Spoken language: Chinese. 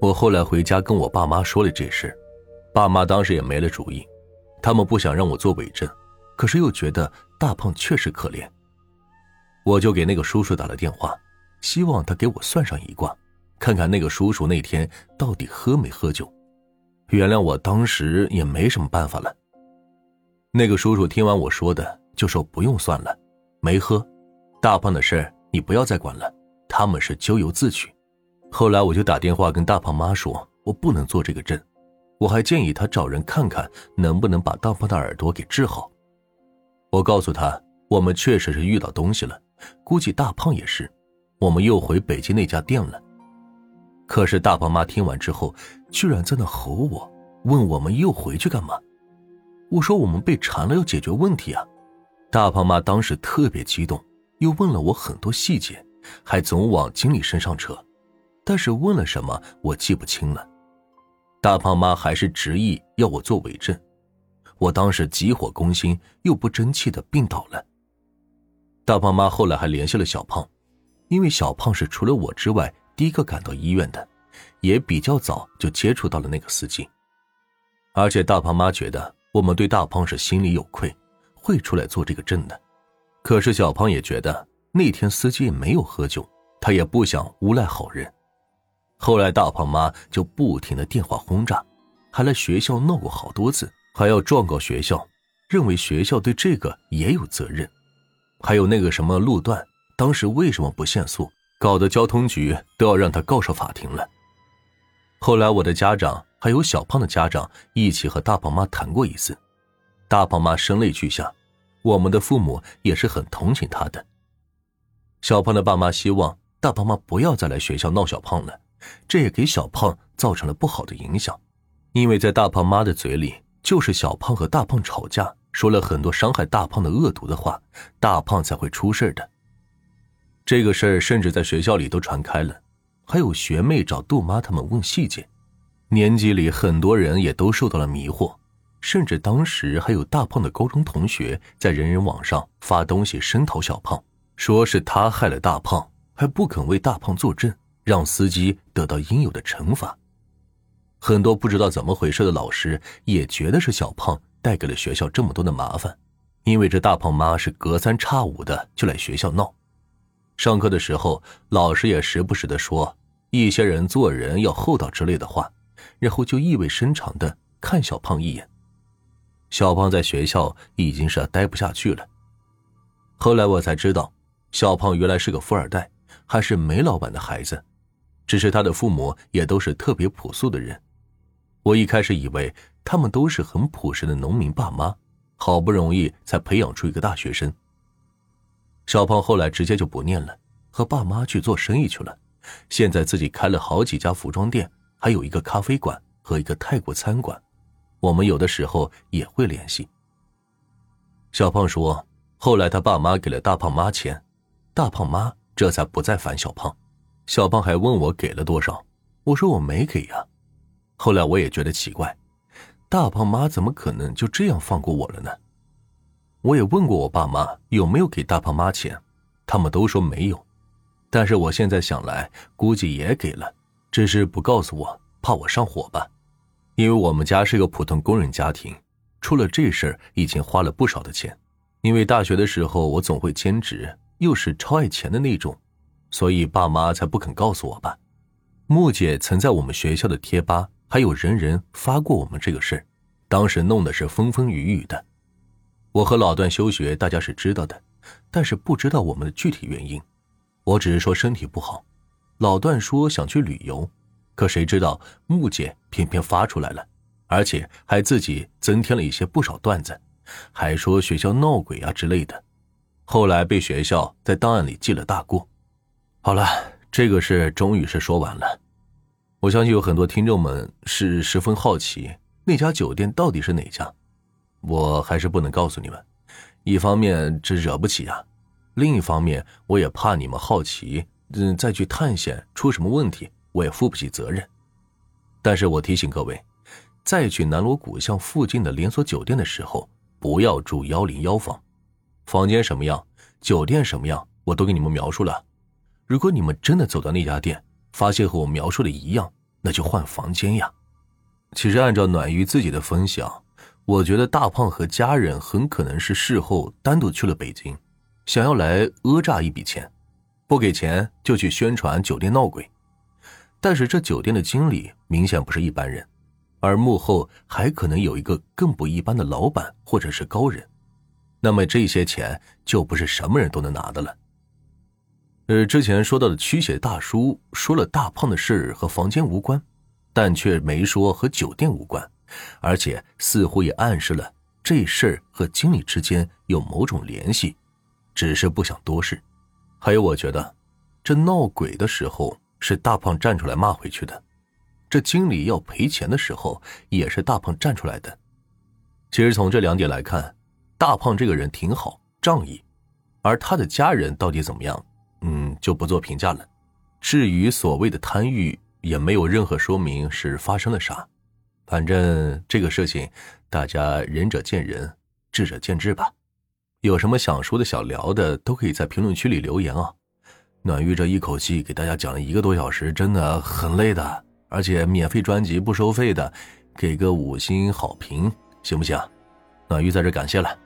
我后来回家跟我爸妈说了这事，爸妈当时也没了主意，他们不想让我做伪证，可是又觉得大胖确实可怜，我就给那个叔叔打了电话，希望他给我算上一卦，看看那个叔叔那天到底喝没喝酒。原谅我当时也没什么办法了。那个叔叔听完我说的，就说不用算了，没喝，大胖的事你不要再管了，他们是咎由自取。后来我就打电话跟大胖妈说，我不能做这个证，我还建议他找人看看能不能把大胖的耳朵给治好。我告诉他，我们确实是遇到东西了，估计大胖也是，我们又回北京那家店了。可是大胖妈听完之后，居然在那吼我，问我们又回去干嘛？我说我们被缠了，要解决问题啊。大胖妈当时特别激动，又问了我很多细节，还总往经理身上扯。但是问了什么我记不清了，大胖妈还是执意要我做伪证，我当时急火攻心，又不争气的病倒了。大胖妈后来还联系了小胖，因为小胖是除了我之外第一个赶到医院的，也比较早就接触到了那个司机，而且大胖妈觉得我们对大胖是心里有愧，会出来做这个证的。可是小胖也觉得那天司机没有喝酒，他也不想诬赖好人。后来，大胖妈就不停的电话轰炸，还来学校闹过好多次，还要状告学校，认为学校对这个也有责任。还有那个什么路段，当时为什么不限速，搞得交通局都要让他告上法庭了。后来，我的家长还有小胖的家长一起和大胖妈谈过一次，大胖妈声泪俱下，我们的父母也是很同情他的。小胖的爸妈希望大胖妈不要再来学校闹小胖了。这也给小胖造成了不好的影响，因为在大胖妈的嘴里，就是小胖和大胖吵架，说了很多伤害大胖的恶毒的话，大胖才会出事的。这个事儿甚至在学校里都传开了，还有学妹找杜妈他们问细节，年级里很多人也都受到了迷惑，甚至当时还有大胖的高中同学在人人网上发东西声讨小胖，说是他害了大胖，还不肯为大胖作证。让司机得到应有的惩罚。很多不知道怎么回事的老师也觉得是小胖带给了学校这么多的麻烦，因为这大胖妈是隔三差五的就来学校闹。上课的时候，老师也时不时的说一些人做人要厚道之类的话，然后就意味深长的看小胖一眼。小胖在学校已经是待不下去了。后来我才知道，小胖原来是个富二代，还是煤老板的孩子。只是他的父母也都是特别朴素的人，我一开始以为他们都是很朴实的农民爸妈，好不容易才培养出一个大学生。小胖后来直接就不念了，和爸妈去做生意去了，现在自己开了好几家服装店，还有一个咖啡馆和一个泰国餐馆，我们有的时候也会联系。小胖说，后来他爸妈给了大胖妈钱，大胖妈这才不再烦小胖。小胖还问我给了多少，我说我没给呀。后来我也觉得奇怪，大胖妈怎么可能就这样放过我了呢？我也问过我爸妈有没有给大胖妈钱，他们都说没有。但是我现在想来，估计也给了，只是不告诉我，怕我上火吧。因为我们家是个普通工人家庭，出了这事儿已经花了不少的钱。因为大学的时候我总会兼职，又是超爱钱的那种。所以爸妈才不肯告诉我吧。木姐曾在我们学校的贴吧还有人人发过我们这个事，当时弄的是风风雨雨的。我和老段休学，大家是知道的，但是不知道我们的具体原因。我只是说身体不好，老段说想去旅游，可谁知道木姐偏偏发出来了，而且还自己增添了一些不少段子，还说学校闹鬼啊之类的。后来被学校在档案里记了大过。好了，这个事终于是说完了。我相信有很多听众们是十分好奇那家酒店到底是哪家，我还是不能告诉你们。一方面这惹不起啊，另一方面我也怕你们好奇，嗯，再去探险出什么问题，我也负不起责任。但是我提醒各位，再去南锣鼓巷附近的连锁酒店的时候，不要住幺零幺房，房间什么样，酒店什么样，我都给你们描述了。如果你们真的走到那家店，发现和我描述的一样，那就换房间呀。其实按照暖玉自己的分享，我觉得大胖和家人很可能是事后单独去了北京，想要来讹诈一笔钱，不给钱就去宣传酒店闹鬼。但是这酒店的经理明显不是一般人，而幕后还可能有一个更不一般的老板或者是高人，那么这些钱就不是什么人都能拿的了。呃，之前说到的驱邪大叔说了大胖的事和房间无关，但却没说和酒店无关，而且似乎也暗示了这事儿和经理之间有某种联系，只是不想多事。还有，我觉得这闹鬼的时候是大胖站出来骂回去的，这经理要赔钱的时候也是大胖站出来的。其实从这两点来看，大胖这个人挺好，仗义，而他的家人到底怎么样？嗯，就不做评价了。至于所谓的贪欲，也没有任何说明是发生了啥。反正这个事情，大家仁者见仁，智者见智吧。有什么想说的、想聊的，都可以在评论区里留言啊。暖玉这一口气给大家讲了一个多小时，真的很累的。而且免费专辑不收费的，给个五星好评行不行？暖玉在这感谢了。